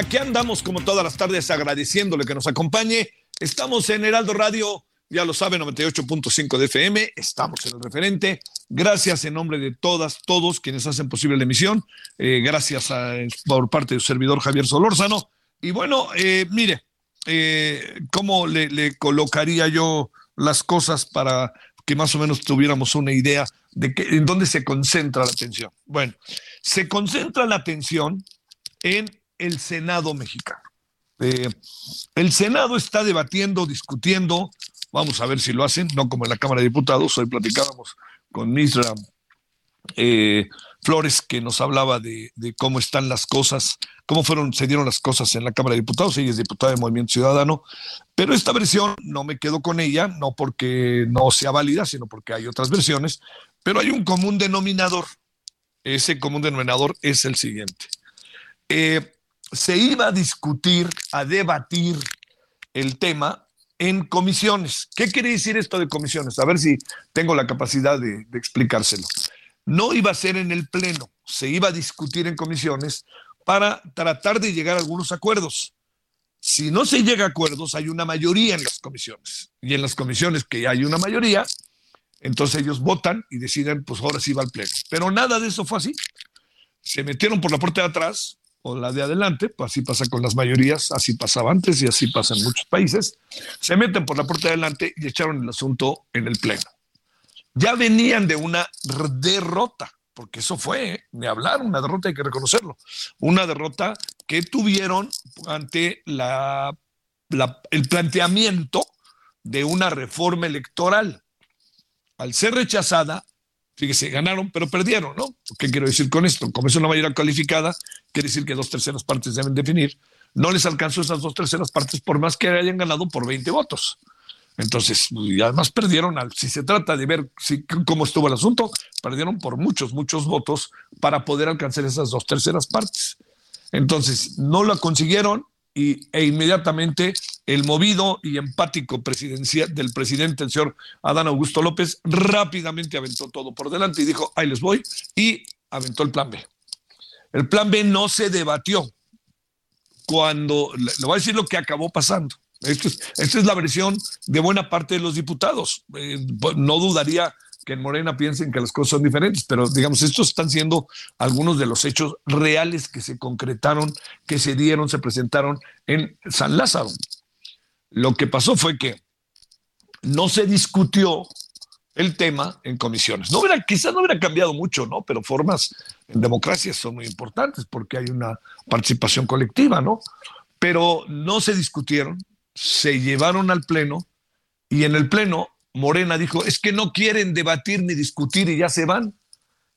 Aquí andamos como todas las tardes agradeciéndole que nos acompañe. Estamos en Heraldo Radio, ya lo sabe, 98.5 de FM, estamos en el referente. Gracias en nombre de todas, todos quienes hacen posible la emisión. Eh, gracias por parte de su servidor Javier Solórzano. Y bueno, eh, mire, eh, ¿cómo le, colocaría yo las cosas para que más o menos tuviéramos una idea de en dónde se concentra la atención? Bueno, se concentra la atención en el Senado mexicano. Eh, el Senado está debatiendo, discutiendo, vamos a ver si lo hacen, no como en la Cámara de Diputados, hoy platicábamos con Misra eh, Flores que nos hablaba de, de cómo están las cosas, cómo fueron, se dieron las cosas en la Cámara de Diputados, ella es diputada de Movimiento Ciudadano, pero esta versión no me quedo con ella, no porque no sea válida, sino porque hay otras versiones, pero hay un común denominador. Ese común denominador es el siguiente eh, se iba a discutir, a debatir el tema en comisiones. ¿Qué quiere decir esto de comisiones? A ver si tengo la capacidad de, explicárselo. No iba a ser en el Pleno, se iba a discutir en comisiones para tratar de llegar a algunos acuerdos. Si no se llega a acuerdos, hay una mayoría en las comisiones. Y en las comisiones que hay una mayoría, entonces ellos votan y deciden, pues ahora sí va al Pleno. Pero nada de eso fue así. Se metieron por la puerta de atrás, o la de adelante, pues así pasa con las mayorías, así pasaba antes y así pasa en muchos países, se meten por la puerta de adelante y echaron el asunto en el Pleno. Ya venían de una derrota, porque eso fue, ¿eh? ni hablar, una derrota hay que reconocerlo, una derrota que tuvieron ante el planteamiento de una reforma electoral. Al ser rechazada, Fíjese, ganaron, pero perdieron, ¿no? ¿Qué quiero decir con esto? Como es una mayoría calificada, quiere decir que dos terceras partes deben definir. No les alcanzó esas dos terceras partes por más que hayan ganado por 20 votos. Entonces, y además perdieron, si se trata de ver cómo estuvo el asunto, perdieron por muchos, muchos votos para poder alcanzar esas dos terceras partes. Entonces, no lo consiguieron y, e inmediatamente el movido y empático del presidente, el señor Adán Augusto López, rápidamente aventó todo por delante y dijo, ahí les voy, y aventó el plan B. El plan B no se debatió cuando, le voy a decir lo que acabó pasando. Esto es- esta es la versión de buena parte de los diputados. Eh, no dudaría que en Morena piensen que las cosas son diferentes, pero digamos, estos están siendo algunos de los hechos reales que se concretaron, que se dieron, se presentaron en San Lázaro. Lo que pasó fue que no se discutió el tema en comisiones. No hubiera, quizás no hubiera cambiado mucho, ¿no? Pero formas en democracia son muy importantes porque hay una participación colectiva, ¿no? Pero no se discutieron, se llevaron al pleno y en el pleno Morena dijo, es que no quieren debatir ni discutir y ya se van.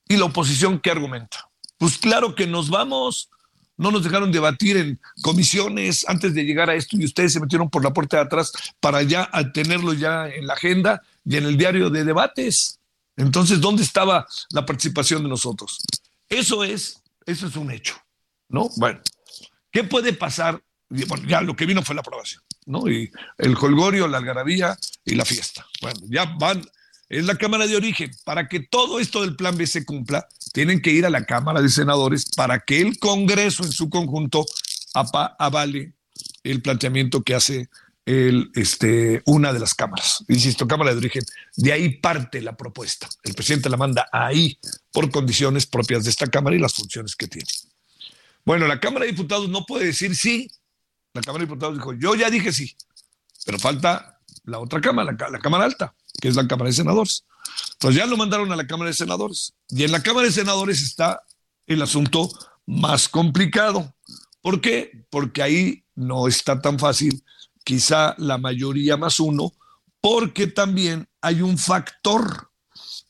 ¿Y la oposición qué argumenta? Pues claro que nos vamos. No nos dejaron debatir en comisiones antes de llegar a esto y ustedes se metieron por la puerta de atrás para ya tenerlo ya en la agenda y en el diario de debates. Entonces, ¿dónde estaba la participación de nosotros? Eso es, eso es un hecho, ¿no? Bueno, ¿qué puede pasar? Bueno, ya lo que vino fue la aprobación, ¿no? Y el holgorio, la algarabía y la fiesta. Bueno, ya van es la Cámara de Origen. Para que todo esto del Plan B se cumpla, tienen que ir a la Cámara de Senadores para que el Congreso en su conjunto avale el planteamiento que hace este, una de las cámaras. Insisto, Cámara de Origen. De ahí parte la propuesta. El presidente la manda ahí por condiciones propias de esta Cámara y las funciones que tiene. Bueno, la Cámara de Diputados no puede decir sí. La Cámara de Diputados dijo, yo ya dije sí, pero falta la otra Cámara, la Cámara Alta, que es la Cámara de Senadores. Entonces ya lo mandaron a la Cámara de Senadores. Y en la Cámara de Senadores está el asunto más complicado. ¿Por qué? Porque ahí no está tan fácil quizá la mayoría más uno, porque también hay un factor,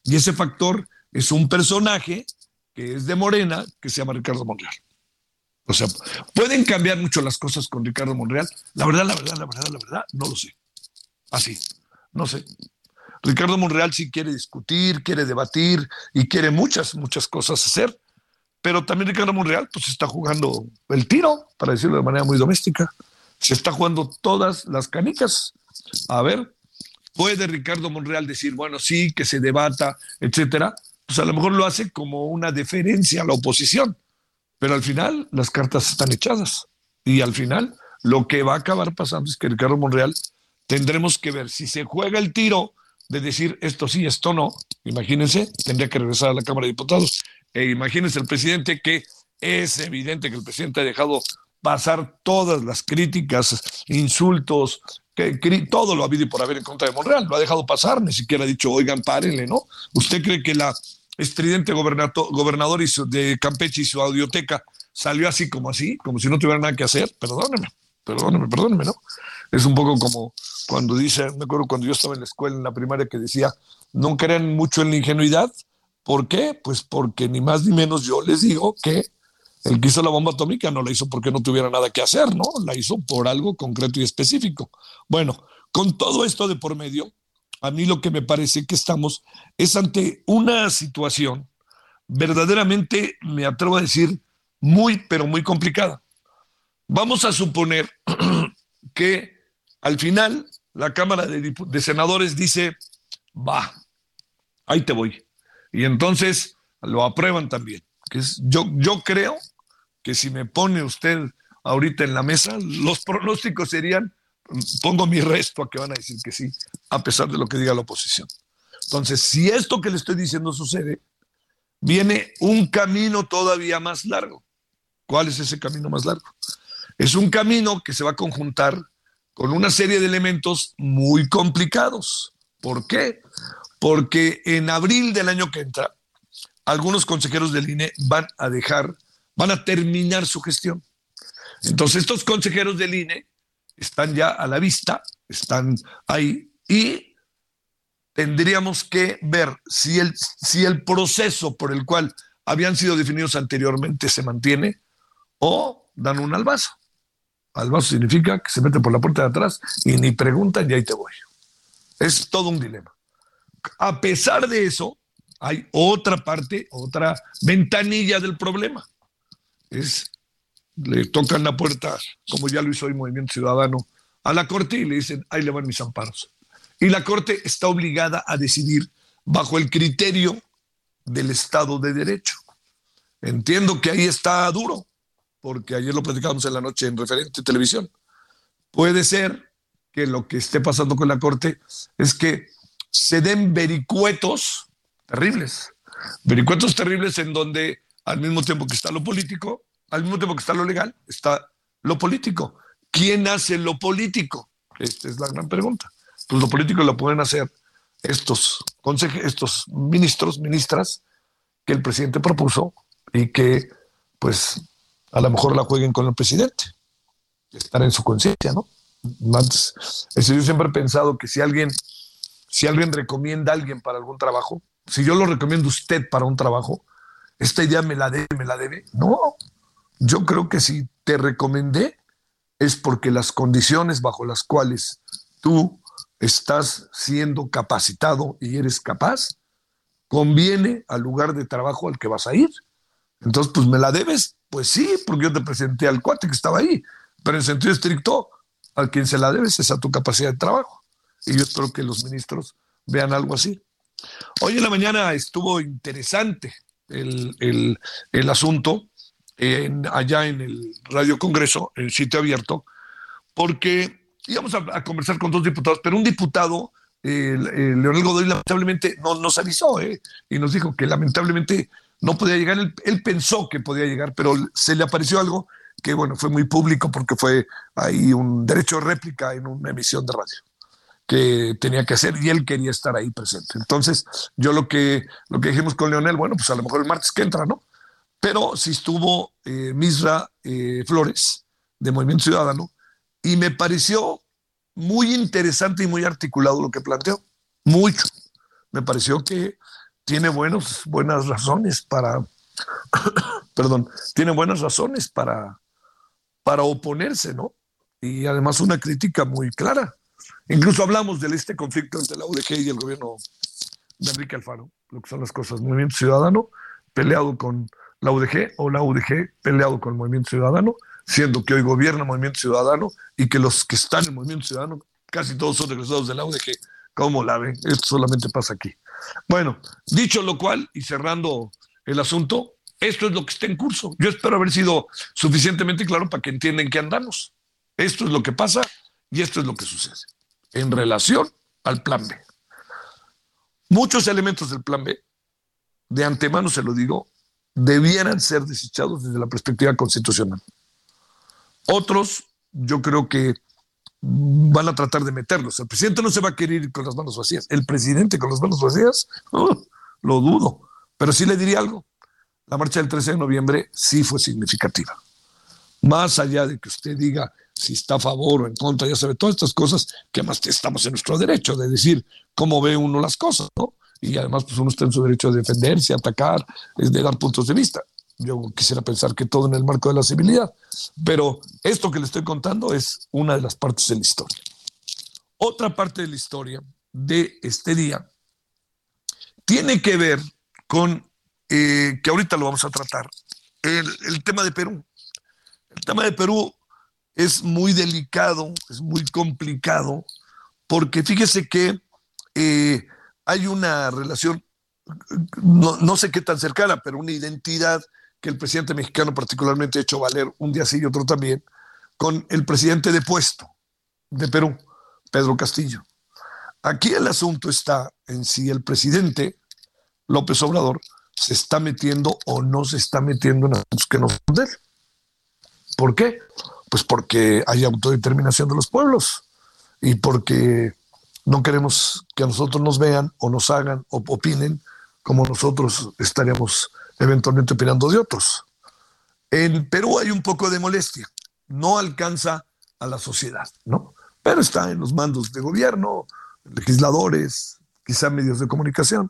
y ese factor es un personaje que es de Morena, que se llama Ricardo Monreal. O sea, pueden cambiar mucho las cosas con Ricardo Monreal. La verdad, la verdad, la verdad, la verdad, no lo sé. Así, no sé. Ricardo Monreal sí quiere discutir, quiere debatir y quiere muchas, muchas cosas hacer. Pero también Ricardo Monreal, pues está jugando el tiro, para decirlo de manera muy doméstica se está jugando todas las canicas. A ver, puede Ricardo Monreal decir, bueno, sí, que se debata, etcétera. Pues a lo mejor lo hace como una deferencia a la oposición, pero al final las cartas están echadas. Y al final lo que va a acabar pasando es que Ricardo Monreal tendremos que ver si se juega el tiro de decir esto sí, esto no. Imagínense, tendría que regresar a la Cámara de Diputados. E imagínense el presidente que es evidente que el presidente ha dejado pasar todas las críticas, insultos, que, todo lo ha habido y por haber en contra de Monreal. Lo ha dejado pasar, ni siquiera ha dicho, oigan, párenle, ¿no? ¿Usted cree que la estridente gobernador de Campeche y su audioteca salió así como así, como si no tuviera nada que hacer? Perdóneme, perdóneme, perdóneme, ¿no? Es un poco como cuando dice, me acuerdo cuando yo estaba en la escuela, en la primaria, que decía, no crean mucho en la ingenuidad. ¿Por qué? Pues porque ni más ni menos yo les digo que el que hizo la bomba atómica no la hizo porque no tuviera nada que hacer, ¿no? La hizo por algo concreto y específico. Bueno, con todo esto de por medio, a mí lo que me parece que estamos es ante una situación verdaderamente, me atrevo a decir, muy, pero muy complicada. Vamos a suponer que al final la Cámara de, Senadores dice, va, ahí te voy. Y entonces lo aprueban también. Que es, yo, yo creo que si me pone usted ahorita en la mesa, los pronósticos serían, pongo mi resto a que van a decir que sí, a pesar de lo que diga la oposición. Entonces, si esto que le estoy diciendo sucede, viene un camino todavía más largo. ¿Cuál es ese camino más largo? Es un camino que se va a conjuntar con una serie de elementos muy complicados. ¿Por qué? Porque en abril del año que entra, algunos consejeros del INE van a dejar van a terminar su gestión. Entonces, estos consejeros del INE están ya a la vista, están ahí y tendríamos que ver si el, si el proceso por el cual habían sido definidos anteriormente se mantiene o dan un albazo. Albazo significa que se meten por la puerta de atrás y ni preguntan y ahí te voy. Es todo un dilema. A pesar de eso, hay otra parte, otra ventanilla del problema es, le tocan la puerta, como ya lo hizo el Movimiento Ciudadano, a la Corte y le dicen, ahí le van mis amparos. Y la Corte está obligada a decidir bajo el criterio del Estado de Derecho. Entiendo que ahí está duro, porque ayer lo platicábamos en la noche en referente televisión. Puede ser que lo que esté pasando con la Corte es que se den vericuetos terribles, vericuetos terribles en donde al mismo tiempo que está lo político, al mismo tiempo que está lo legal, está lo político. ¿Quién hace lo político? Esta es la gran pregunta. Pues lo político lo pueden hacer estos, estos ministros, ministras que el presidente propuso y que, pues, a lo mejor la jueguen con el presidente. Estar en su conciencia, ¿no? Antes, yo siempre he pensado que si alguien, si alguien recomienda a alguien para algún trabajo, si yo lo recomiendo a usted para un trabajo, esta idea me la debe, me la debe. No, yo creo que si te recomendé es porque las condiciones bajo las cuales tú estás siendo capacitado y eres capaz, conviene al lugar de trabajo al que vas a ir. Entonces, pues me la debes. Pues sí, porque yo te presenté al cuate que estaba ahí, pero en sentido estricto, a quien se la debes es a tu capacidad de trabajo. Y yo espero que los ministros vean algo así. Hoy en la mañana estuvo interesante el, el, el asunto en, allá en el Radio Congreso, el sitio abierto, porque íbamos a, conversar con dos diputados, pero un diputado, Leonel Godoy, lamentablemente no nos avisó ¿eh? y nos dijo que lamentablemente no podía llegar. Él, él, pensó que podía llegar, pero se le apareció algo que, bueno, fue muy público porque fue ahí un derecho de réplica en una emisión de radio que tenía que hacer y él quería estar ahí presente. Entonces, yo lo que, lo que dijimos con Leonel, bueno, pues a lo mejor el martes que entra, ¿no? Pero sí estuvo eh, Misra eh, Flores de Movimiento Ciudadano y me pareció muy interesante y muy articulado lo que planteó. Mucho. Me pareció que tiene buenos, buenas razones para, perdón, tiene buenas razones para, para oponerse, ¿no? Y además una crítica muy clara. Incluso hablamos de este conflicto entre la UDG y el gobierno de Enrique Alfaro, lo que son las cosas. Movimiento Ciudadano peleado con la UDG o la UDG peleado con el Movimiento Ciudadano, siendo que hoy gobierna Movimiento Ciudadano y que los que están en el Movimiento Ciudadano casi todos son regresados de la UDG. ¿Cómo la ven? Esto solamente pasa aquí. Bueno, dicho lo cual y cerrando el asunto, esto es lo que está en curso. Yo espero haber sido suficientemente claro para que entiendan qué andamos. Esto es lo que pasa y esto es lo que sucede en relación al plan B. Muchos elementos del plan B, de antemano se lo digo, debieran ser desechados desde la perspectiva constitucional. Otros, yo creo que van a tratar de meterlos. El presidente no se va a querer ir con las manos vacías. El presidente con las manos vacías, uh, lo dudo. Pero sí le diría algo. La marcha del 13 de noviembre sí fue significativa. Más allá de que usted diga si está a favor o en contra, ya sabe, todas estas cosas que más estamos en nuestro derecho de decir cómo ve uno las cosas, ¿no? y además pues uno está en su derecho de defenderse, atacar, de dar puntos de vista. Yo quisiera pensar que todo en el marco de la civilidad, pero esto que le estoy contando es una de las partes de la historia. Otra parte de la historia de este día tiene que ver con, eh, que ahorita lo vamos a tratar, el, tema de Perú. El tema de Perú es muy delicado, es muy complicado, porque fíjese que eh, hay una relación, no, sé qué tan cercana, pero una identidad que el presidente mexicano particularmente ha hecho valer un día sí y otro también, con el presidente de puesto de Perú, Pedro Castillo. Aquí el asunto está en si el presidente López Obrador se está metiendo o no se está metiendo en asuntos que no son de él. ¿Por qué? Pues porque hay autodeterminación de los pueblos y porque no queremos que a nosotros nos vean o nos hagan o opinen como nosotros estaríamos eventualmente opinando de otros. En Perú hay un poco de molestia, no alcanza a la sociedad, ¿no? Pero está en los mandos de gobierno, legisladores, quizá medios de comunicación.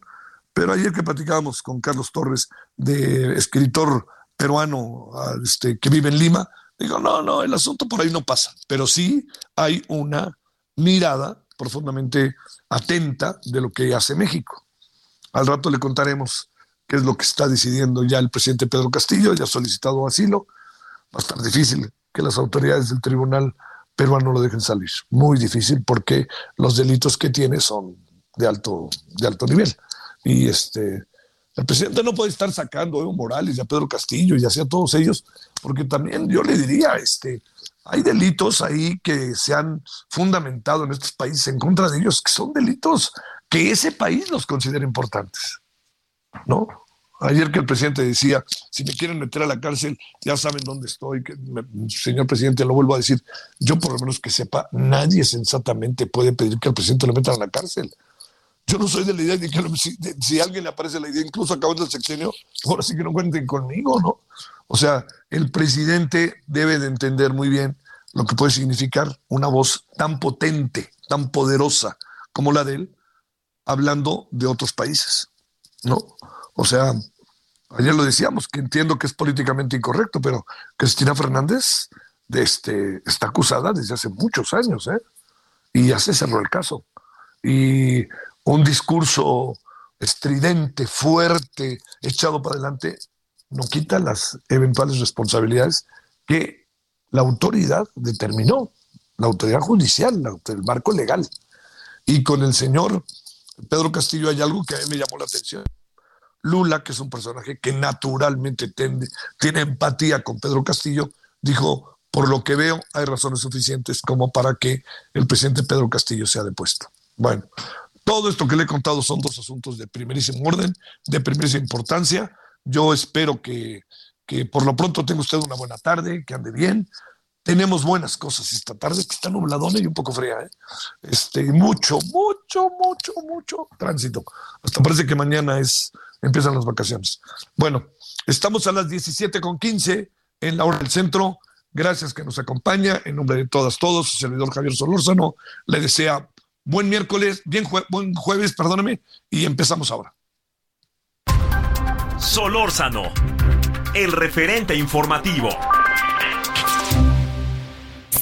Pero ayer que platicábamos con Carlos Torres, de escritor peruano este, que vive en Lima, digo, no, no, el asunto por ahí no pasa, pero sí hay una mirada profundamente atenta de lo que hace México. Al rato le contaremos qué es lo que está decidiendo ya el presidente Pedro Castillo, ya ha solicitado asilo. Va a estar difícil que las autoridades del tribunal peruano lo dejen salir. Muy difícil porque los delitos que tiene son de alto, de alto nivel. Y este, el presidente no puede estar sacando a Evo Morales y a Pedro Castillo y así todos ellos, porque también yo le diría, este, hay delitos ahí que se han fundamentado en estos países en contra de ellos, que son delitos que ese país los considera importantes. ¿No? Ayer que el presidente decía, si me quieren meter a la cárcel, ya saben dónde estoy. señor presidente, lo vuelvo a decir, yo por lo menos que sepa, nadie sensatamente puede pedir que al presidente lo metan a la cárcel. Yo no soy de la idea de que si, si, a alguien le aparece la idea, incluso acabando el sexenio, ahora sí que no cuenten conmigo, ¿no? O sea, el presidente debe de entender muy bien lo que puede significar una voz tan potente, tan poderosa como la de él, hablando de otros países, ¿no? O sea, ayer lo decíamos, que entiendo que es políticamente incorrecto, pero Cristina Fernández de este, está acusada desde hace muchos años, ¿eh? Y ya se cerró el caso. Y un discurso estridente, fuerte, echado para adelante, no quita las eventuales responsabilidades que la autoridad determinó, la autoridad judicial, el marco legal. Y con el señor Pedro Castillo hay algo que a mí me llamó la atención. Lula, que es un personaje que naturalmente tiene empatía con Pedro Castillo, dijo, por lo que veo, hay razones suficientes como para que el presidente Pedro Castillo sea depuesto. Bueno, todo esto que le he contado son dos asuntos de primerísimo orden, de primerísima importancia. Yo espero que, que por lo pronto tenga usted una buena tarde, que ande bien. Tenemos buenas cosas esta tarde, que está nubladona y un poco fría. ¿eh? Este, mucho, mucho, mucho, mucho tránsito. Hasta parece que mañana es, empiezan las vacaciones. Bueno, estamos a las 17 con 15 en la hora del centro. Gracias que nos acompaña. En nombre de todas, todos, su servidor Javier Solórzano le desea buen miércoles, bien buen jueves, perdóname, y empezamos ahora. Solórzano, el referente informativo.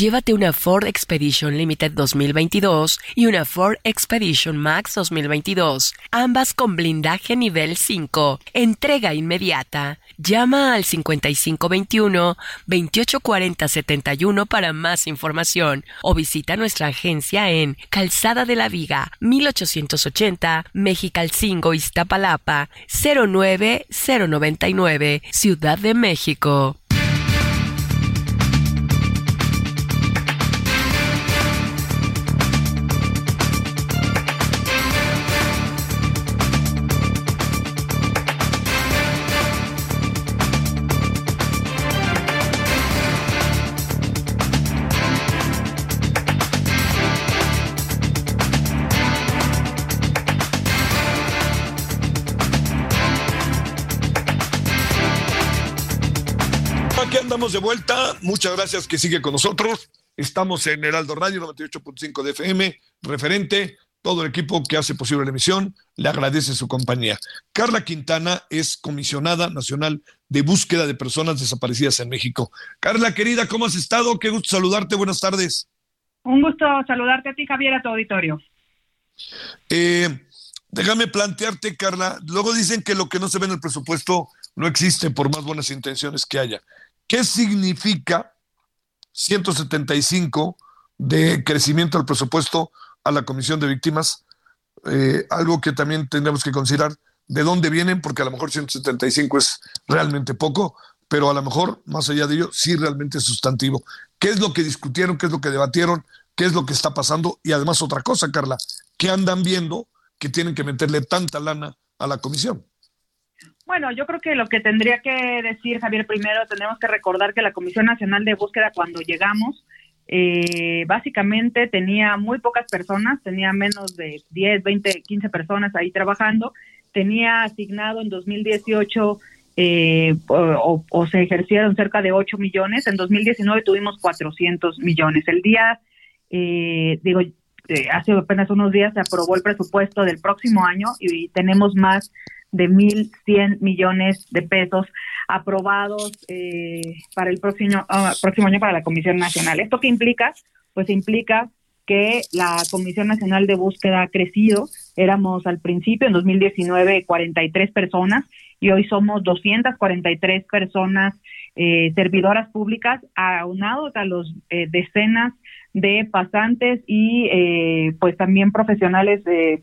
Llévate una Ford Expedition Limited 2022 y una Ford Expedition Max 2022, ambas con blindaje nivel 5. Entrega inmediata. Llama al 5521 284071 para más información o visita nuestra agencia en Calzada de la Viga 1880 Mexicalcingo Iztapalapa 09099 Ciudad de México. De vuelta. Muchas gracias que sigue con nosotros. Estamos en Heraldo Radio 98.5 de FM, referente, todo el equipo que hace posible la emisión, le agradece su compañía. Carla Quintana es comisionada nacional de búsqueda de personas desaparecidas en México. Carla, querida, ¿cómo has estado? Qué gusto saludarte, buenas tardes. Un gusto saludarte a ti, Javier, a tu auditorio. Eh, déjame plantearte, Carla, luego dicen que lo que no se ve en el presupuesto no existe por más buenas intenciones que haya. ¿Qué significa 175 de crecimiento del presupuesto a la Comisión de Víctimas? Eh, algo que también tendremos que considerar de dónde vienen, porque a lo mejor 175 es realmente poco, pero a lo mejor, más allá de ello, sí realmente es sustantivo. ¿Qué es lo que discutieron? ¿Qué es lo que debatieron? ¿Qué es lo que está pasando? Y además otra cosa, Carla, ¿qué andan viendo que tienen que meterle tanta lana a la comisión? Bueno, yo creo que lo que tendría que decir Javier primero, tenemos que recordar que la Comisión Nacional de Búsqueda cuando llegamos, eh, básicamente tenía muy pocas personas, tenía menos de 10, 20, 15 personas ahí trabajando, tenía asignado en 2018 eh, o, o, se ejercieron cerca de 8 millones, en 2019 tuvimos 400 millones. El día, eh, digo, eh, hace apenas unos días se aprobó el presupuesto del próximo año y tenemos más de 1.100 millones de pesos aprobados eh, para el próximo, ah, próximo año para la Comisión Nacional. ¿Esto qué implica? Pues implica que la Comisión Nacional de Búsqueda ha crecido. Éramos al principio, en 2019, 43 personas y hoy somos 243 personas eh, servidoras públicas, aunados a los eh, decenas de pasantes y pues también profesionales que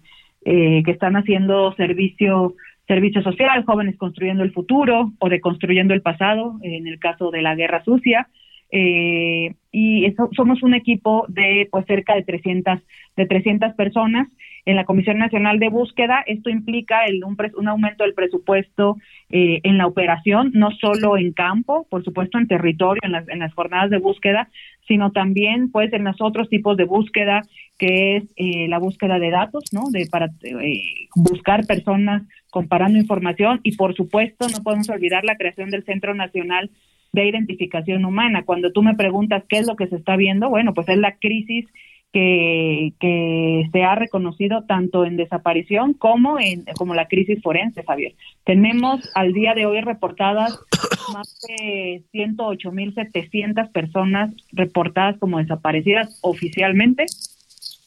están haciendo servicio servicio social, jóvenes construyendo el futuro o de construyendo el pasado, en el caso de la guerra sucia. Eh, y somos un equipo de pues cerca de 300 de 300 personas en la Comisión Nacional de Búsqueda. Esto implica el, un, un aumento del presupuesto eh, en la operación, no solo en campo, por supuesto en territorio, en las, en las jornadas de búsqueda, sino también pues en los otros tipos de búsqueda, que es eh, la búsqueda de datos, ¿no? De para eh, buscar personas comparando información y por supuesto no podemos olvidar la creación del Centro Nacional de Identificación Humana. Cuando tú me preguntas qué es lo que se está viendo, bueno, pues es la crisis que, que se ha reconocido tanto en desaparición como en como la crisis forense, Javier. Tenemos al día de hoy reportadas más de 108.700 personas reportadas como desaparecidas oficialmente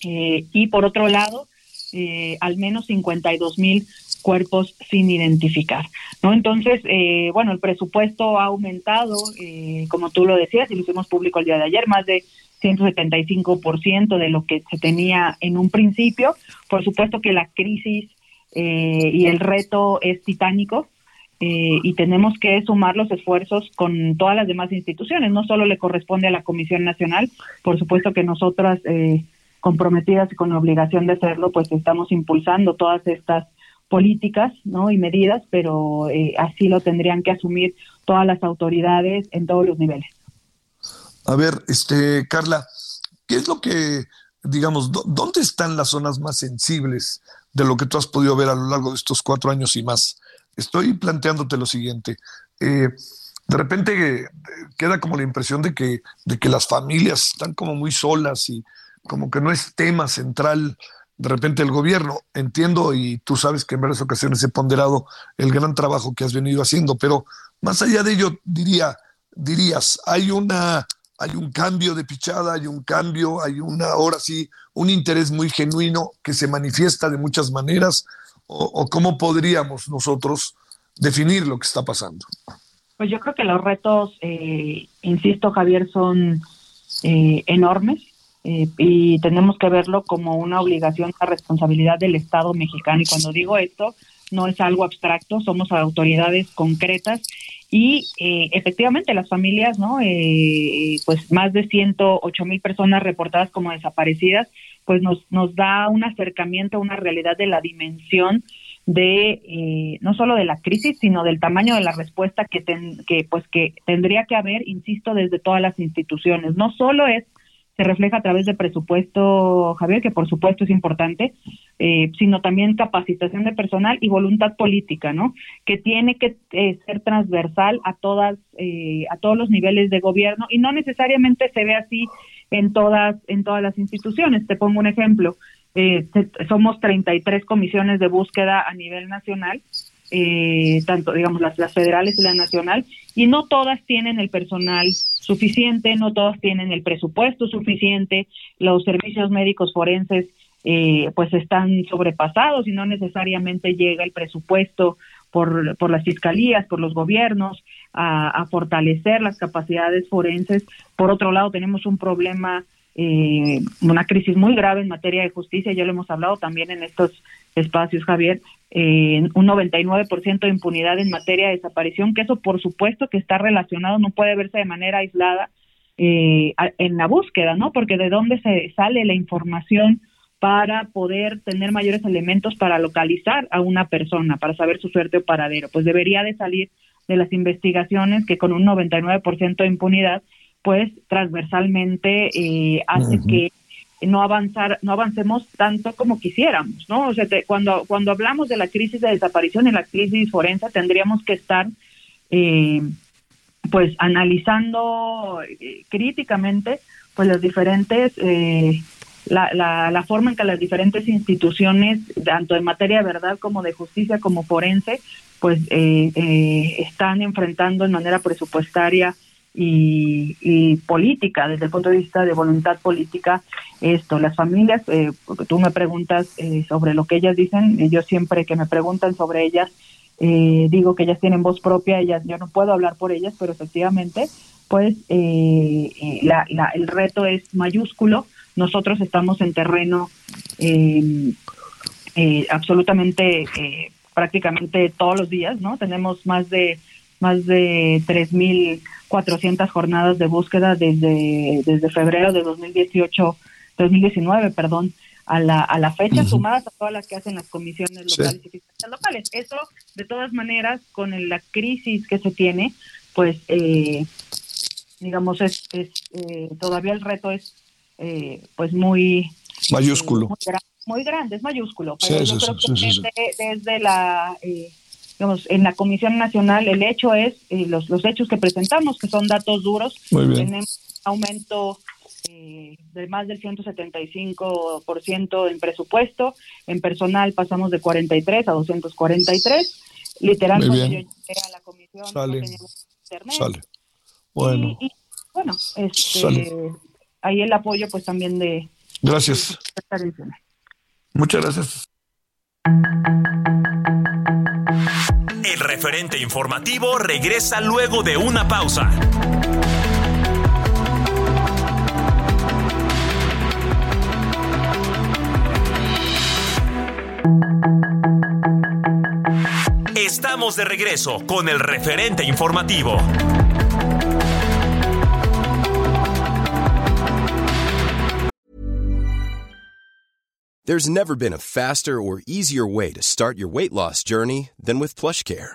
eh, y por otro lado, eh, al menos 52.000 cuerpos sin identificar. ¿no? Entonces, eh, bueno, el presupuesto ha aumentado, eh, como tú lo decías, y lo hicimos público el día de ayer, más de 175% de lo que se tenía en un principio. Por supuesto que la crisis eh, y el reto es titánico. y tenemos que sumar los esfuerzos con todas las demás instituciones. No solo le corresponde a la Comisión Nacional, por supuesto que nosotras, comprometidas y con la obligación de hacerlo, pues estamos impulsando todas estas políticas ¿no? y medidas, pero eh, así lo tendrían que asumir todas las autoridades en todos los niveles. A ver, este Carla, ¿qué es lo que, digamos, dónde están las zonas más sensibles de lo que tú has podido ver a lo largo de estos cuatro años y más? Estoy planteándote lo siguiente. Eh, de repente eh, queda como la impresión de que, de que las familias están como muy solas y como que no es tema central de repente el gobierno. Entiendo y tú sabes que en varias ocasiones he ponderado el gran trabajo que has venido haciendo, pero más allá de ello, diría, dirías, hay una hay un cambio de pichada, hay un cambio, hay una, ahora sí, un interés muy genuino que se manifiesta de muchas maneras, o, cómo podríamos nosotros definir lo que está pasando. Pues yo creo que los retos, eh, insisto, Javier, son eh, enormes. Eh, y tenemos que verlo como una obligación, una responsabilidad del Estado mexicano. Y cuando digo esto, no es algo abstracto, somos autoridades concretas y eh, efectivamente las familias, ¿no? Eh, pues más de 108 mil personas reportadas como desaparecidas, pues nos, nos da un acercamiento a una realidad de la dimensión de no solo de la crisis, sino del tamaño de la respuesta que, que pues que tendría que haber, insisto, desde todas las instituciones. No solo es se refleja a través de presupuesto, Javier, que por supuesto es importante, eh, sino también capacitación de personal y voluntad política, ¿no? Que tiene que eh, ser transversal a todas, eh, a todos los niveles de gobierno y no necesariamente se ve así en todas, en todas las instituciones. Te pongo un ejemplo. somos 33 comisiones de búsqueda a nivel nacional eh, tanto digamos las, las federales y la nacional, y no todas tienen el personal suficiente, no todas tienen el presupuesto suficiente, los servicios médicos forenses eh, pues están sobrepasados y no necesariamente llega el presupuesto por, por las fiscalías, por los gobiernos, a, fortalecer las capacidades forenses. Por otro lado, tenemos un problema eh, una crisis muy grave en materia de justicia, ya lo hemos hablado también en estos espacios, Javier, eh, un 99% de impunidad en materia de desaparición, que eso por supuesto que está relacionado, no puede verse de manera aislada eh, en la búsqueda, ¿no? Porque de dónde se sale la información para poder tener mayores elementos para localizar a una persona, para saber su suerte o paradero, pues debería de salir de las investigaciones que con un 99% de impunidad pues transversalmente eh, hace que no avanzar no avancemos tanto como quisiéramos no o sea cuando cuando hablamos de la crisis de desaparición y la crisis forense tendríamos que estar eh, pues analizando eh, críticamente pues las diferentes la, la, la, forma en que las diferentes instituciones tanto en materia de verdad como de justicia como forense pues están enfrentando en manera presupuestaria y, política, desde el punto de vista de voluntad política, esto, las familias, eh, tú me preguntas eh, sobre lo que ellas dicen, yo siempre que me preguntan sobre ellas, eh, digo que ellas tienen voz propia, ellas, yo no puedo hablar por ellas, pero efectivamente, pues eh, la, la, el reto es mayúsculo, nosotros estamos en terreno absolutamente, prácticamente todos los días, ¿no? Tenemos más de más de 3.400 jornadas de búsqueda desde, desde febrero de 2018, 2019, perdón, a la, a la fecha, sumadas a todas las que hacen las comisiones locales y fiscales locales. Eso, de todas maneras, con la crisis que se tiene, pues, eh, digamos, es, es eh, todavía el reto es, eh, pues, muy... Mayúsculo. muy, grande, es mayúsculo. Pero yo creo que desde, desde la digamos, en la Comisión Nacional el hecho es, eh, los, los hechos que presentamos, que son datos duros, tenemos aumento eh, de más del 175% en presupuesto. En personal pasamos de 43 a 243. Literal, cuando yo llegué a la comisión Sale. no teníamos internet. Sale. Bueno, Y, y, bueno, este, Sale. ahí el apoyo pues también de... gracias. Muchas gracias. Referente informativo regresa luego de una pausa. Estamos de regreso con el referente informativo. There's never been a faster or easier way to start your weight loss journey than with PlushCare.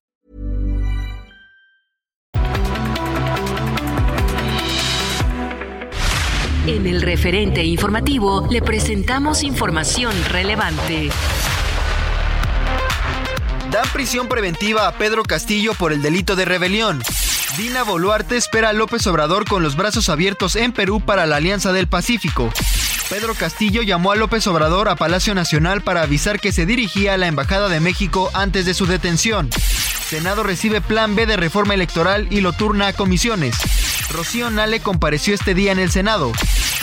En el referente informativo le presentamos información relevante. Dan prisión preventiva a Pedro Castillo por el delito de rebelión. Dina Boluarte espera a López Obrador con los brazos abiertos en Perú para la Alianza del Pacífico. Pedro Castillo llamó a López Obrador a Palacio Nacional para avisar que se dirigía a la Embajada de México antes de su detención. Senado recibe plan B de reforma electoral y lo turna a comisiones. Rocío Nale compareció este día en el Senado.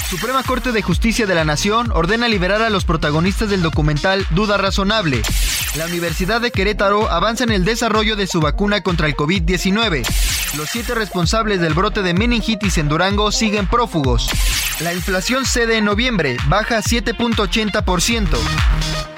Suprema Corte de Justicia de la Nación ordena liberar a los protagonistas del documental Duda Razonable. La Universidad de Querétaro avanza en el desarrollo de su vacuna contra el COVID-19. Los siete responsables del brote de meningitis en Durango siguen prófugos. La inflación cede en noviembre, baja a 7.80%.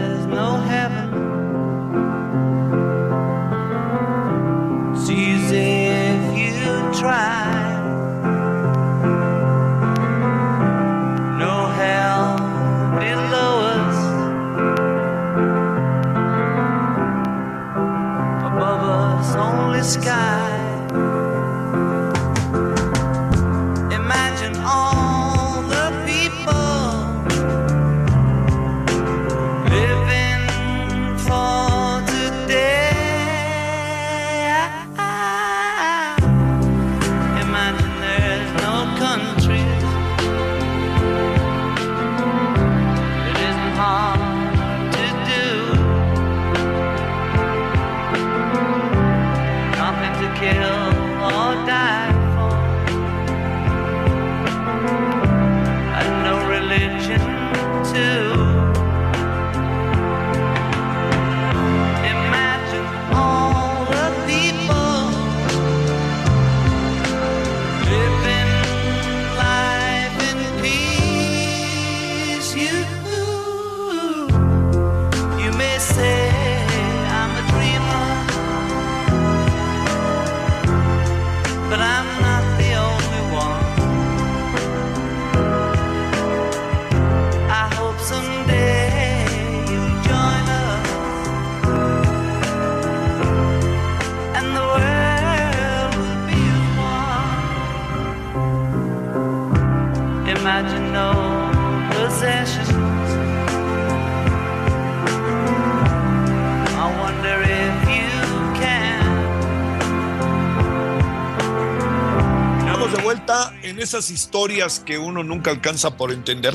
Estamos de vuelta en esas historias que uno nunca alcanza por entender.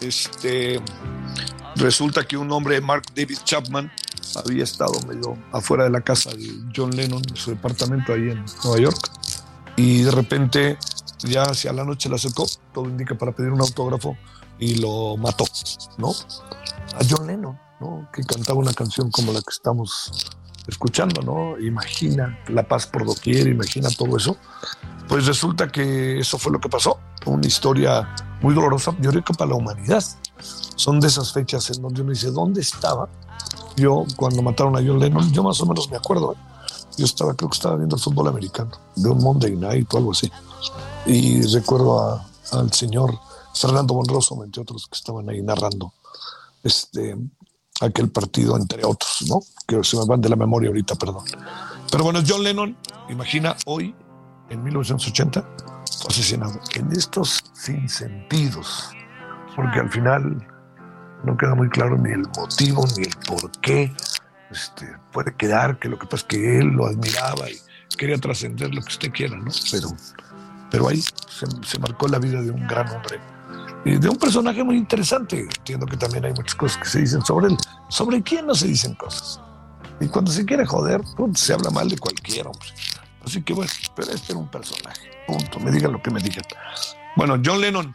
Este resulta que un hombre, Mark David Chapman, había estado medio afuera de la casa de John Lennon, en su departamento ahí en Nueva York, y de repente ya hacia la noche le acercó, todo indica para pedir un autógrafo, y lo mató, ¿no? A John Lennon, ¿no? Que cantaba una canción como la que estamos escuchando, ¿no? Imagina la paz por doquier, imagina todo eso. Pues resulta que eso fue lo que pasó. Una historia muy dolorosa, yo creo que para la humanidad. Son de esas fechas en donde uno dice, ¿dónde estaba? Yo, cuando mataron a John Lennon, yo más o menos me acuerdo. ¿eh? Yo estaba, creo que estaba viendo el fútbol americano, de un Monday Night o algo así. Y recuerdo a- al señor Fernando Monroso, entre otros, que estaban ahí narrando este, aquel partido, entre otros, ¿no? Que se me van de la memoria ahorita, perdón. Pero bueno, John Lennon, imagina, hoy, en 1980, fue asesinado. En estos sinsentidos, porque al final no queda muy claro ni el motivo ni el por qué. Este, puede quedar que lo que pasa es que él lo admiraba y quería trascender lo que usted quiera, ¿no? Pero, pero ahí se, marcó la vida de un gran hombre y de un personaje muy interesante. Entiendo que también hay muchas cosas que se dicen sobre él. ¿Sobre quién no se dicen cosas? Y cuando se quiere joder, pues, se habla mal de cualquiera, hombre. Así que bueno, pero este era un personaje. Punto. Me digan lo que me digan. Bueno, John Lennon.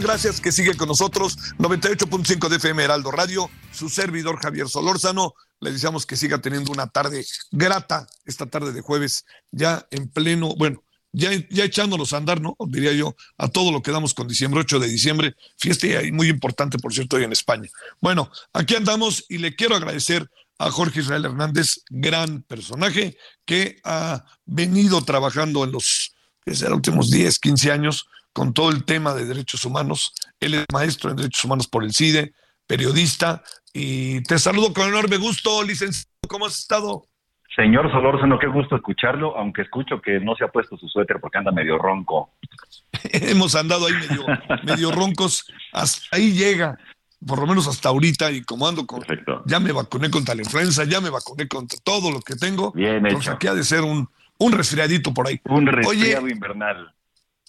Gracias que sigue con nosotros. 98.5 de FM Heraldo Radio, su servidor Javier Solórzano. Le deseamos que siga teniendo una tarde grata, esta tarde de jueves, ya en pleno, bueno, ya, ya echándonos a andar, ¿no? Diría yo, a todo lo que damos con diciembre, 8 de diciembre, fiesta ahí muy importante, por cierto, hoy en España. Bueno, aquí andamos y le quiero agradecer a Jorge Israel Hernández, gran personaje que ha venido trabajando en los que será, últimos 10, 15 años con todo el tema de derechos humanos. Él es maestro en derechos humanos por el CIDE, periodista, y te saludo con enorme gusto, licenciado. ¿Cómo has estado? Señor Solórzano, qué gusto escucharlo, aunque escucho que no se ha puesto su suéter porque anda medio ronco. Hemos andado ahí medio, medio roncos, hasta ahí llega, por lo menos hasta ahorita, y como ando con, Perfecto. ya me vacuné contra la influenza, ya me vacuné contra todo lo que tengo, Bien entonces hecho. aquí ha de ser un, un resfriadito por ahí. Un resfriado Oye, invernal.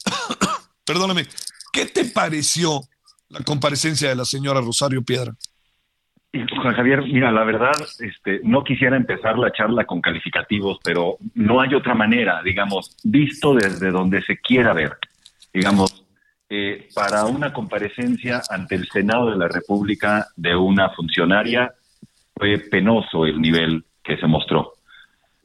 perdóname, ¿qué te pareció la comparecencia de la señora Rosario Piedra? Juan Javier, mira, la verdad, este, no quisiera empezar la charla con calificativos, pero no hay otra manera, digamos, visto desde donde se quiera ver. Digamos, eh, para una comparecencia ante el Senado de la República de una funcionaria, fue penoso el nivel que se mostró.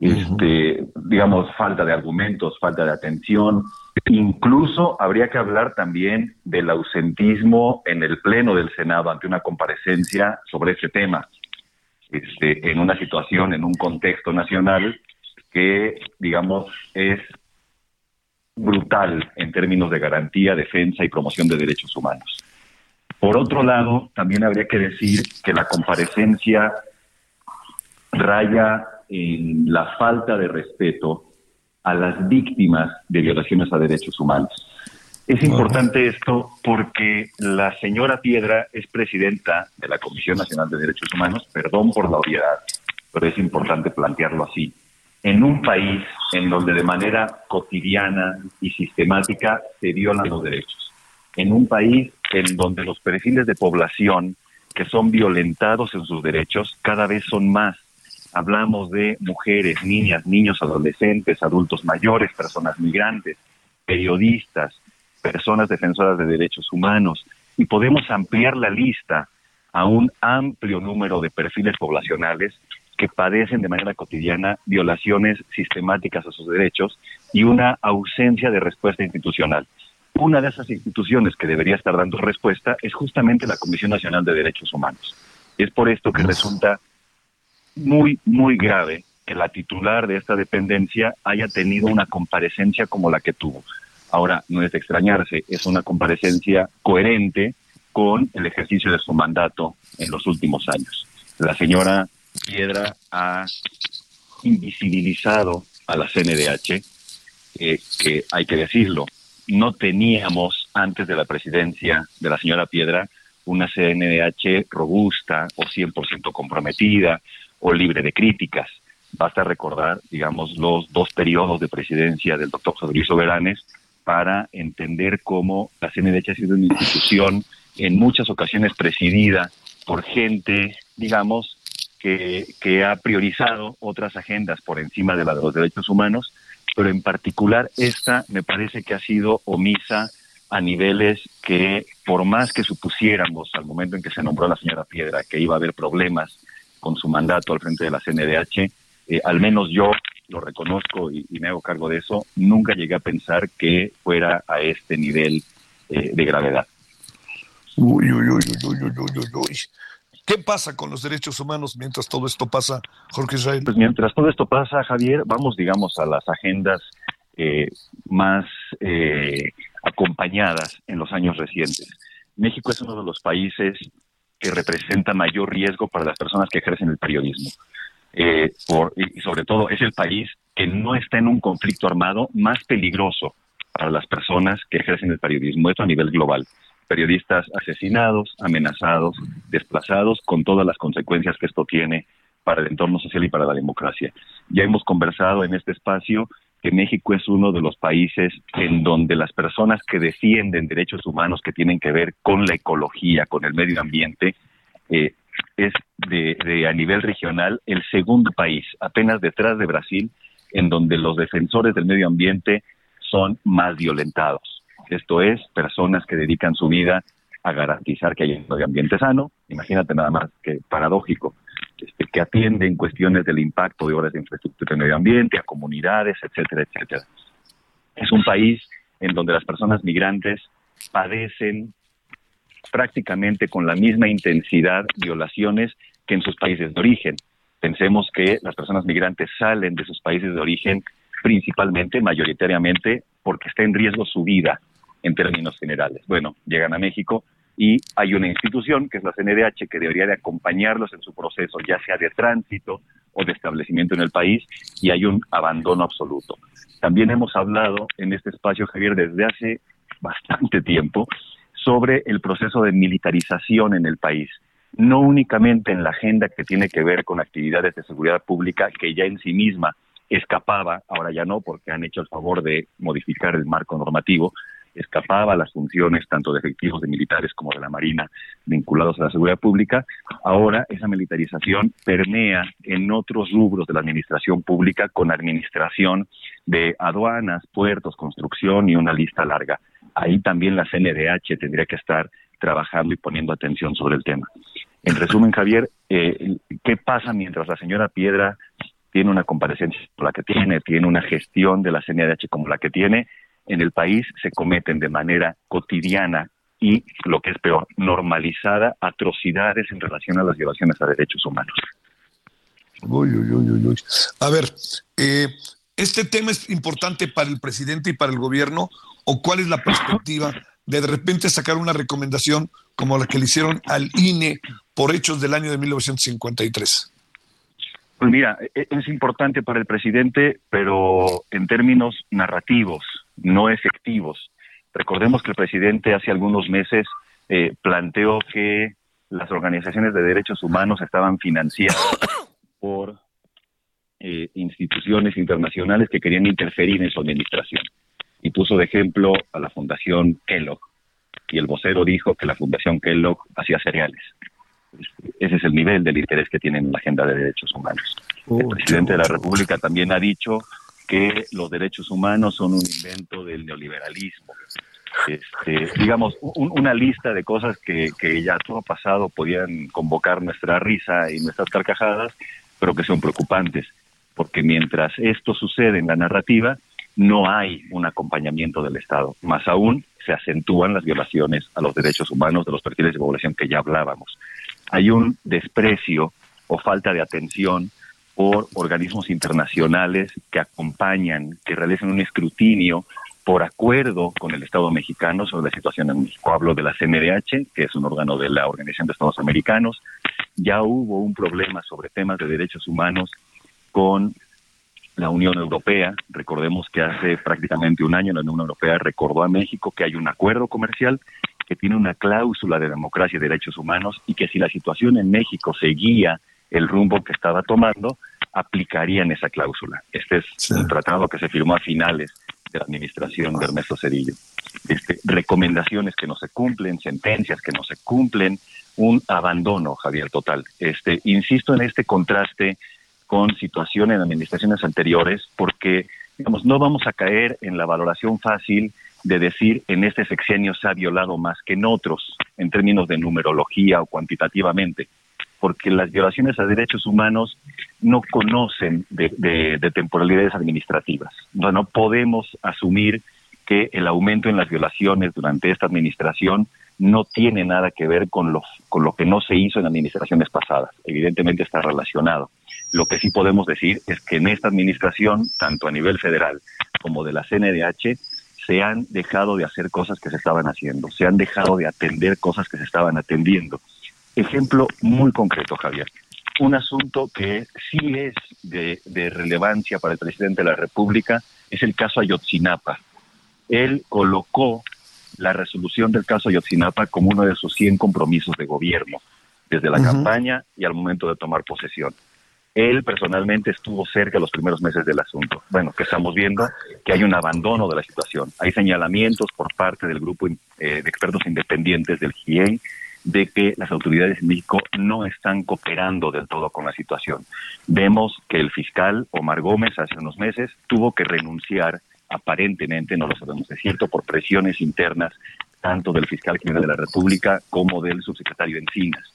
Este, digamos, falta de argumentos, falta de atención. Incluso habría que hablar también del ausentismo en el Pleno del Senado ante una comparecencia sobre ese tema, este, en una situación, en un contexto nacional que, digamos, es brutal en términos de garantía, defensa y promoción de derechos humanos. Por otro lado, también habría que decir que la comparecencia raya en la falta de respeto a las víctimas de violaciones a derechos humanos. Es importante esto porque la señora Piedra es presidenta de la Comisión Nacional de Derechos Humanos, perdón por la obviedad, pero es importante plantearlo así. En un país en donde de manera cotidiana y sistemática se violan los derechos. En un país en donde los perfiles de población que son violentados en sus derechos cada vez son más. Hablamos de mujeres, niñas, niños, adolescentes, adultos mayores, personas migrantes, periodistas, personas defensoras de derechos humanos, y podemos ampliar la lista a un amplio número de perfiles poblacionales que padecen de manera cotidiana violaciones sistemáticas a sus derechos y una ausencia de respuesta institucional. una de esas instituciones que debería estar dando respuesta es justamente la Comisión Nacional de Derechos Humanos. Es por esto que resulta muy, muy grave que la titular de esta dependencia haya tenido una comparecencia como la que tuvo. Ahora, no es de extrañarse, es una comparecencia coherente con el ejercicio de su mandato en los últimos años. La señora Piedra ha invisibilizado a la CNDH, eh, que hay que decirlo, no teníamos antes de la presidencia de la señora Piedra una CNDH robusta o 100% comprometida o libre de críticas. Basta recordar, digamos, los dos periodos de presidencia del doctor José Soberanes para entender cómo la CNDH ha sido una institución en muchas ocasiones presidida por gente, digamos, que, que ha priorizado otras agendas por encima de la de los derechos humanos, pero en particular esta me parece que ha sido omisa a niveles que, por más que supusiéramos al momento en que se nombró la señora Piedra que iba a haber problemas con su mandato al frente de la CNDH, eh, al menos yo lo reconozco y, me hago cargo de eso, nunca llegué a pensar que fuera a este nivel eh, de gravedad. Uy, uy, uy, uy, uy, uy, uy. ¿Qué pasa con los derechos humanos mientras todo esto pasa, Jorge Israel? Pues mientras todo esto pasa, Javier, vamos, digamos, a las agendas eh, más eh, acompañadas en los años recientes. México es uno de los países que representa mayor riesgo para las personas que ejercen el periodismo. Eh, y sobre todo es el país que no está en un conflicto armado más peligroso para las personas que ejercen el periodismo, esto a nivel global periodistas asesinados, amenazados, desplazados, con todas las consecuencias que esto tiene para el entorno social y para la democracia. Ya hemos conversado en este espacio que México es uno de los países en donde las personas que defienden derechos humanos que tienen que ver con la ecología, con el medio ambiente, eh, es de, a nivel regional el segundo país, apenas detrás de Brasil, en donde los defensores del medio ambiente son más violentados. Esto es, personas que dedican su vida a garantizar que haya un medio ambiente sano, imagínate nada más que paradójico, este, que atienden cuestiones del impacto de obras de infraestructura en medio ambiente, a comunidades, etcétera, etcétera. Es un país en donde las personas migrantes padecen prácticamente con la misma intensidad violaciones que en sus países de origen. Pensemos que las personas migrantes salen de sus países de origen principalmente, mayoritariamente, porque está en riesgo su vida, en términos generales. Bueno, llegan a México y hay una institución, que es la CNDH, que debería de acompañarlos en su proceso, ya sea de tránsito o de establecimiento en el país, y hay un abandono absoluto. También hemos hablado en este espacio, Javier, desde hace bastante tiempo, sobre el proceso de militarización en el país. No únicamente en la agenda que tiene que ver con actividades de seguridad pública, que ya en sí misma escapaba, ahora ya no, porque han hecho el favor de modificar el marco normativo, escapaba las funciones tanto de efectivos de militares como de la Marina vinculados a la seguridad pública, ahora esa militarización permea en otros rubros de la administración pública con administración de aduanas, puertos, construcción y una lista larga. Ahí también la CNDH tendría que estar trabajando y poniendo atención sobre el tema. En resumen, Javier, eh, ¿qué pasa mientras la señora Piedra tiene una comparecencia como la que tiene, tiene una gestión de la CNDH como la que tiene? En el país se cometen de manera cotidiana y, lo que es peor, normalizada atrocidades en relación a las violaciones a derechos humanos. Uy, uy, uy, uy. A ver, eh, ¿este tema es importante para el presidente y para el gobierno? ¿O cuál es la perspectiva de de repente sacar una recomendación como la que le hicieron al INE por hechos del año de 1953? Pues mira, e-, es importante para el presidente, pero en términos narrativos, no efectivos. Recordemos que el presidente hace algunos meses eh, planteó que las organizaciones de derechos humanos estaban financiadas por eh, instituciones internacionales que querían interferir en su administración. Y puso de ejemplo a la Fundación Kellogg. Y el vocero dijo que la Fundación Kellogg hacía cereales. Ese es el nivel del interés que tienen en la agenda de derechos humanos. el presidente de la República también ha dicho que los derechos humanos son un invento del neoliberalismo. Este, digamos, una lista de cosas que, que ya todo pasado podían convocar nuestra risa y nuestras carcajadas, pero que son preocupantes, porque mientras esto sucede en la narrativa, no hay un acompañamiento del Estado. Más aún, se acentúan las violaciones a los derechos humanos de los perfiles de población que ya hablábamos. Hay un desprecio o falta de atención por organismos internacionales que acompañan, que realizan un escrutinio por acuerdo con el Estado mexicano sobre la situación en México. Hablo de la CNDH, que es un órgano de la Organización de Estados Americanos. Ya hubo un problema sobre temas de derechos humanos con la Unión Europea. Recordemos que hace prácticamente un año la Unión Europea recordó a México que hay un acuerdo comercial que tiene una cláusula de democracia y derechos humanos y que si la situación en México seguía el rumbo que estaba tomando, aplicarían esa cláusula. Este es un tratado que se firmó a finales de la administración de Ernesto Cedillo. Este, recomendaciones que no se cumplen, sentencias que no se cumplen, un abandono, Javier, total. Este, insisto en este contraste con situaciones en administraciones anteriores, porque digamos, no vamos a caer en la valoración fácil de decir en este sexenio se ha violado más que en otros, en términos de numerología o cuantitativamente, porque las violaciones a derechos humanos no conocen de, temporalidades administrativas. No, no podemos asumir que el aumento en las violaciones durante esta administración no tiene nada que ver con lo, con lo que no se hizo en administraciones pasadas. Evidentemente está relacionado. Lo que sí podemos decir es que en esta administración, tanto a nivel federal como de la CNDH, se han dejado de hacer cosas que se estaban haciendo, se han dejado de atender cosas que se estaban atendiendo. Ejemplo muy concreto, Javier. Un asunto que sí es de, de relevancia para el presidente de la República es el caso Ayotzinapa. Él colocó la resolución del caso Ayotzinapa como uno de sus 100 compromisos de gobierno, desde la campaña y al momento de tomar posesión. Él personalmente estuvo cerca los primeros meses del asunto. Bueno, que estamos viendo que hay un abandono de la situación. Hay señalamientos por parte del grupo eh, de expertos independientes del GIEI de que las autoridades en México no están cooperando del todo con la situación. Vemos que el fiscal Omar Gómez hace unos meses tuvo que renunciar aparentemente, no lo sabemos es cierto, por presiones internas tanto del fiscal general de la República como del subsecretario Encinas.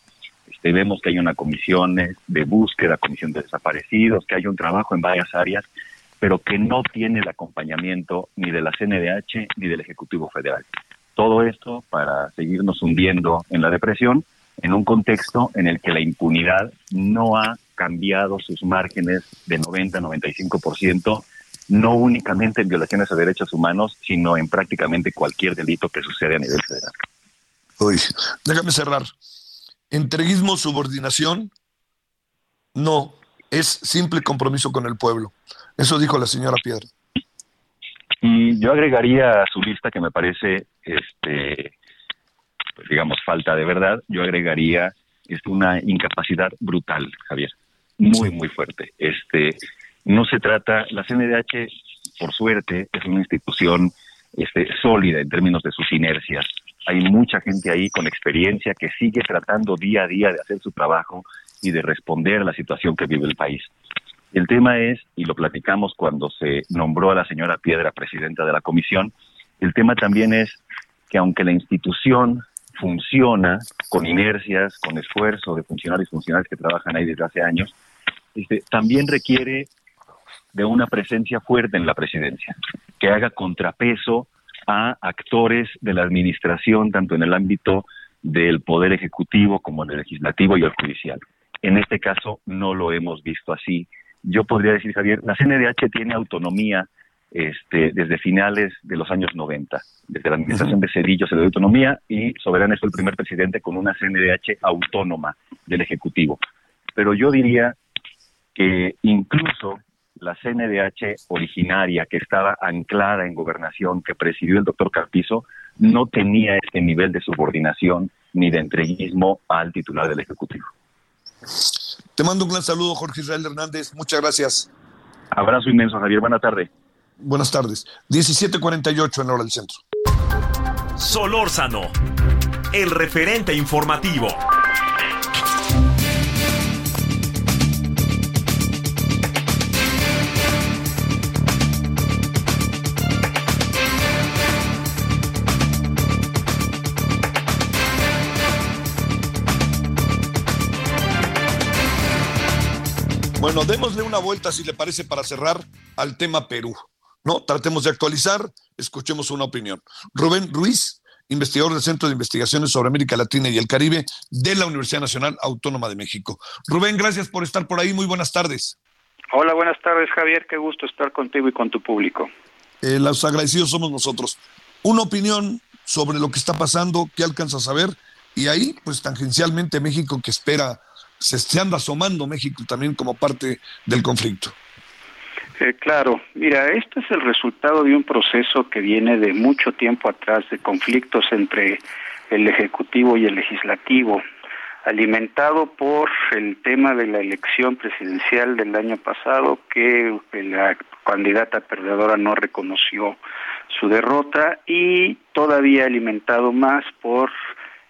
Este, vemos que hay una comisión de búsqueda, comisión de desaparecidos, que hay un trabajo en varias áreas, pero que no tiene el acompañamiento ni de la CNDH ni del Ejecutivo Federal. Todo esto para seguirnos hundiendo en la depresión en un contexto en el que la impunidad no ha cambiado sus márgenes de 90-95%, no únicamente en violaciones a derechos humanos, sino en prácticamente cualquier delito que sucede a nivel federal. Uy, déjame cerrar. Entreguismo, subordinación, no, es simple compromiso con el pueblo. Eso dijo la señora Piedra. Y yo agregaría a su lista que me parece, este, pues, digamos, falta de verdad, yo agregaría es una incapacidad brutal, Javier, muy, muy fuerte. Este, no se trata, la CNDH, por suerte, es una institución este, sólida en términos de sus inercias, hay mucha gente ahí con experiencia que sigue tratando día a día de hacer su trabajo y de responder a la situación que vive el país. El tema es, y lo platicamos cuando se nombró a la señora Piedra presidenta de la comisión, el tema también es que aunque la institución funciona con inercias, con esfuerzo de funcionarios y funcionarios que trabajan ahí desde hace años, este, también requiere de una presencia fuerte en la presidencia, que haga contrapeso a actores de la administración, tanto en el ámbito del poder ejecutivo como en el legislativo y el judicial. En este caso no lo hemos visto así. Yo podría decir, Javier, la CNDH tiene autonomía este, desde finales de los años 90. Desde la administración de Cedillo se le dio autonomía y Soberano fue el primer presidente con una CNDH autónoma del Ejecutivo. Pero yo diría que incluso la CNDH originaria que estaba anclada en gobernación, que presidió el doctor Carpizo, no tenía este nivel de subordinación ni de entreguismo al titular del Ejecutivo. Te mando un gran saludo, Jorge Israel Hernández. Muchas gracias. Abrazo inmenso, Javier. Buenas tardes. Buenas tardes. 17:48 en hora del centro. Solórzano, el referente informativo. Bueno, démosle una vuelta, si le parece, para cerrar al tema Perú. No, tratemos de actualizar, escuchemos una opinión. Rubén Ruiz, investigador del Centro de Investigaciones sobre América Latina y el Caribe de la Universidad Nacional Autónoma de México. Rubén, gracias por estar por ahí. Muy buenas tardes. Hola, buenas tardes, Javier. Qué gusto estar contigo y con tu público. Eh, los agradecidos somos nosotros. Una opinión sobre lo que está pasando, qué alcanzas a ver, y ahí, pues tangencialmente México que espera, se, se anda asomando México también como parte del conflicto. Eh, claro, mira, este es el resultado de un proceso que viene de mucho tiempo atrás, de conflictos entre el Ejecutivo y el Legislativo, alimentado por el tema de la elección presidencial del año pasado, que la candidata perdedora no reconoció su derrota y todavía alimentado más por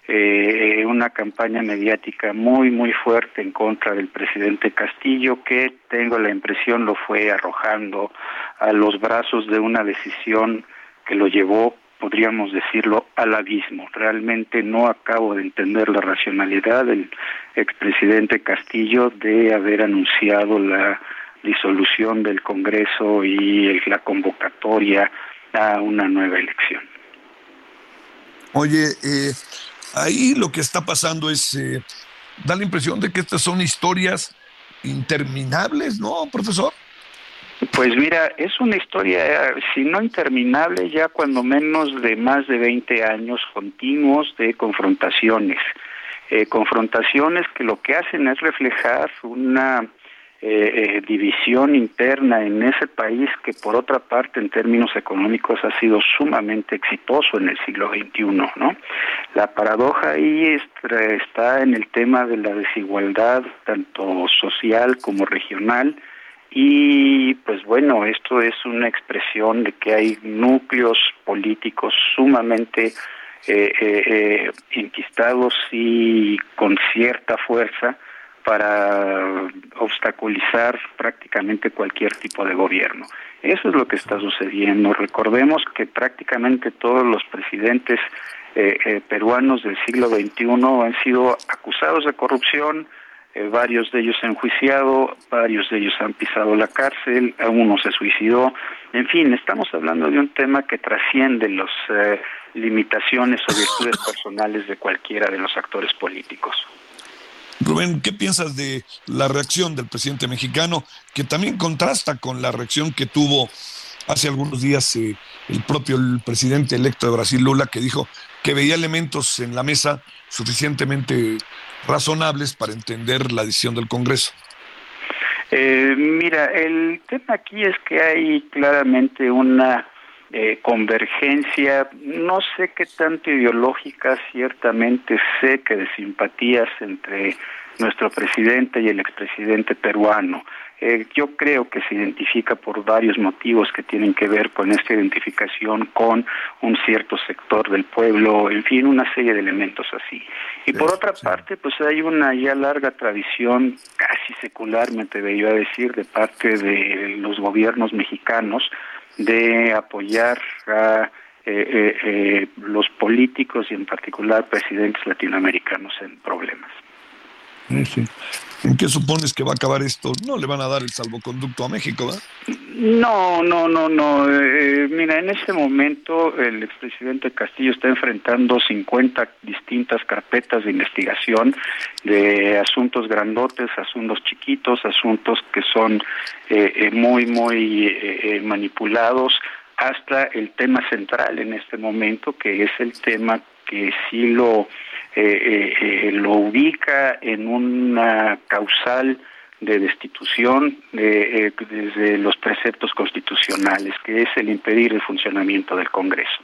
eh, una campaña mediática muy, muy fuerte en contra del presidente Castillo, que tengo la impresión lo fue arrojando a los brazos de una decisión que lo llevó, podríamos decirlo, al abismo. Realmente no acabo de entender la racionalidad del expresidente Castillo de haber anunciado la disolución del Congreso y la convocatoria a una nueva elección. Oye, eh, ahí lo que está pasando es, eh, da la impresión de que estas son historias interminables, ¿no, profesor? Pues mira, es una historia, si no interminable, ya cuando menos de más de 20 años continuos de confrontaciones. Eh, confrontaciones que lo que hacen es reflejar una eh, eh, división interna en ese país que por otra parte en términos económicos ha sido sumamente exitoso en el siglo XXI, ¿no? La paradoja ahí está en el tema de la desigualdad tanto social como regional y pues bueno, esto es una expresión de que hay núcleos políticos sumamente eh, eh, inquistados y con cierta fuerza para obstaculizar prácticamente cualquier tipo de gobierno. Eso es lo que está sucediendo. Recordemos que prácticamente todos los presidentes eh, eh, peruanos del siglo XXI han sido acusados de corrupción, eh, varios de ellos han enjuiciado, varios de ellos han pisado la cárcel, uno se suicidó. En fin, estamos hablando de un tema que trasciende las limitaciones o virtudes personales de cualquiera de los actores políticos. Rubén, ¿qué piensas de la reacción del presidente mexicano, que también contrasta con la reacción que tuvo hace algunos días eh, el propio presidente electo de Brasil, Lula, que dijo que veía elementos en la mesa suficientemente razonables para entender la decisión del Congreso? Eh, mira, el tema aquí es que hay claramente una eh, convergencia, no sé qué tanto ideológica, ciertamente sé que de simpatías entre nuestro presidente y el expresidente peruano. Eh, yo creo que se identifica por varios motivos que tienen que ver con esta identificación con un cierto sector del pueblo, en fin, una serie de elementos así. Y por otra parte, pues hay una ya larga tradición, casi secular, me atrevería a decir, de parte de los gobiernos mexicanos, de apoyar a eh, eh, eh, los políticos y en particular presidentes latinoamericanos en problemas. ¿En qué supones que va a acabar esto? No le van a dar el salvoconducto a México. No, no, no, no. Eh, mira, en este momento el expresidente Castillo está enfrentando 50 distintas carpetas de investigación de asuntos grandotes, asuntos chiquitos, asuntos que son eh, eh, muy, muy manipulados, hasta el tema central en este momento, que es el tema que sí lo eh, eh, lo ubica en una causal de destitución eh, desde los preceptos constitucionales, que es el impedir el funcionamiento del Congreso.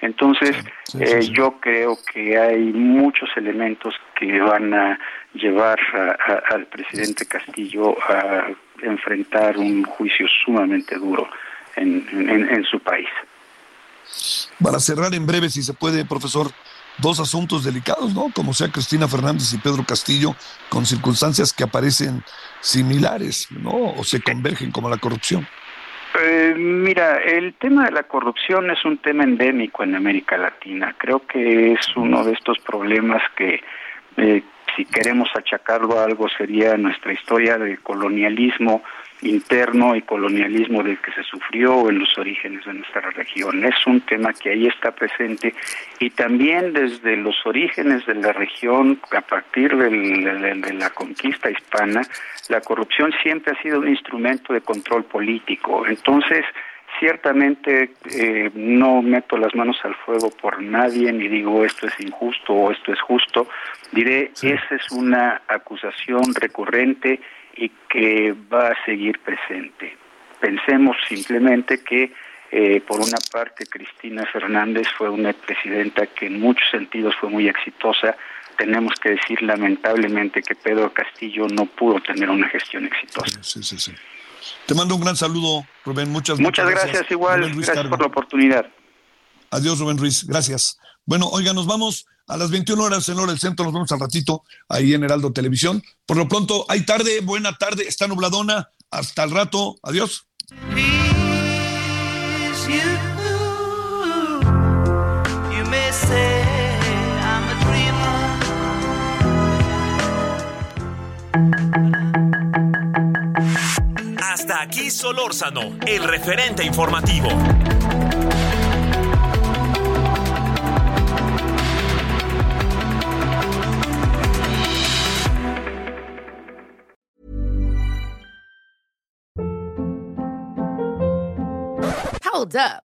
Entonces, yo creo que hay muchos elementos que van a llevar al presidente Castillo a enfrentar un juicio sumamente duro en su país. Para cerrar en breve, si se puede, profesor, dos asuntos delicados, ¿no? Como sea Cristina Fernández y Pedro Castillo, con circunstancias que aparecen similares, ¿no? O se convergen como la corrupción. Eh, mira, el tema de la corrupción es un tema endémico en América Latina. Creo que es uno de estos problemas que, eh, si queremos achacarlo a algo, sería nuestra historia de colonialismo interno y colonialismo del que se sufrió en los orígenes de nuestra región. Es un tema que ahí está presente y también desde los orígenes de la región, a partir de la conquista hispana, la corrupción siempre ha sido un instrumento de control político. Entonces, ciertamente eh, no meto las manos al fuego por nadie ni digo esto es injusto o esto es justo. Diré, esa es una acusación recurrente y que va a seguir presente. Pensemos simplemente que, eh, por una parte, Cristina Fernández fue una presidenta que en muchos sentidos fue muy exitosa. Tenemos que decir lamentablemente que Pedro Castillo no pudo tener una gestión exitosa. Sí, sí, sí. Te mando un gran saludo, Rubén. Muchas, muchas, gracias. igual. Gracias por la oportunidad. Adiós, Rubén Ruiz. Gracias. Bueno, oiga, nos vamos a las 21 horas en hora del centro. Nos vemos al ratito ahí en Heraldo Televisión. Por lo pronto, hay tarde, buena tarde, está nubladona. Hasta el rato. Adiós. Aquí Solórzano, el referente informativo. Hold up.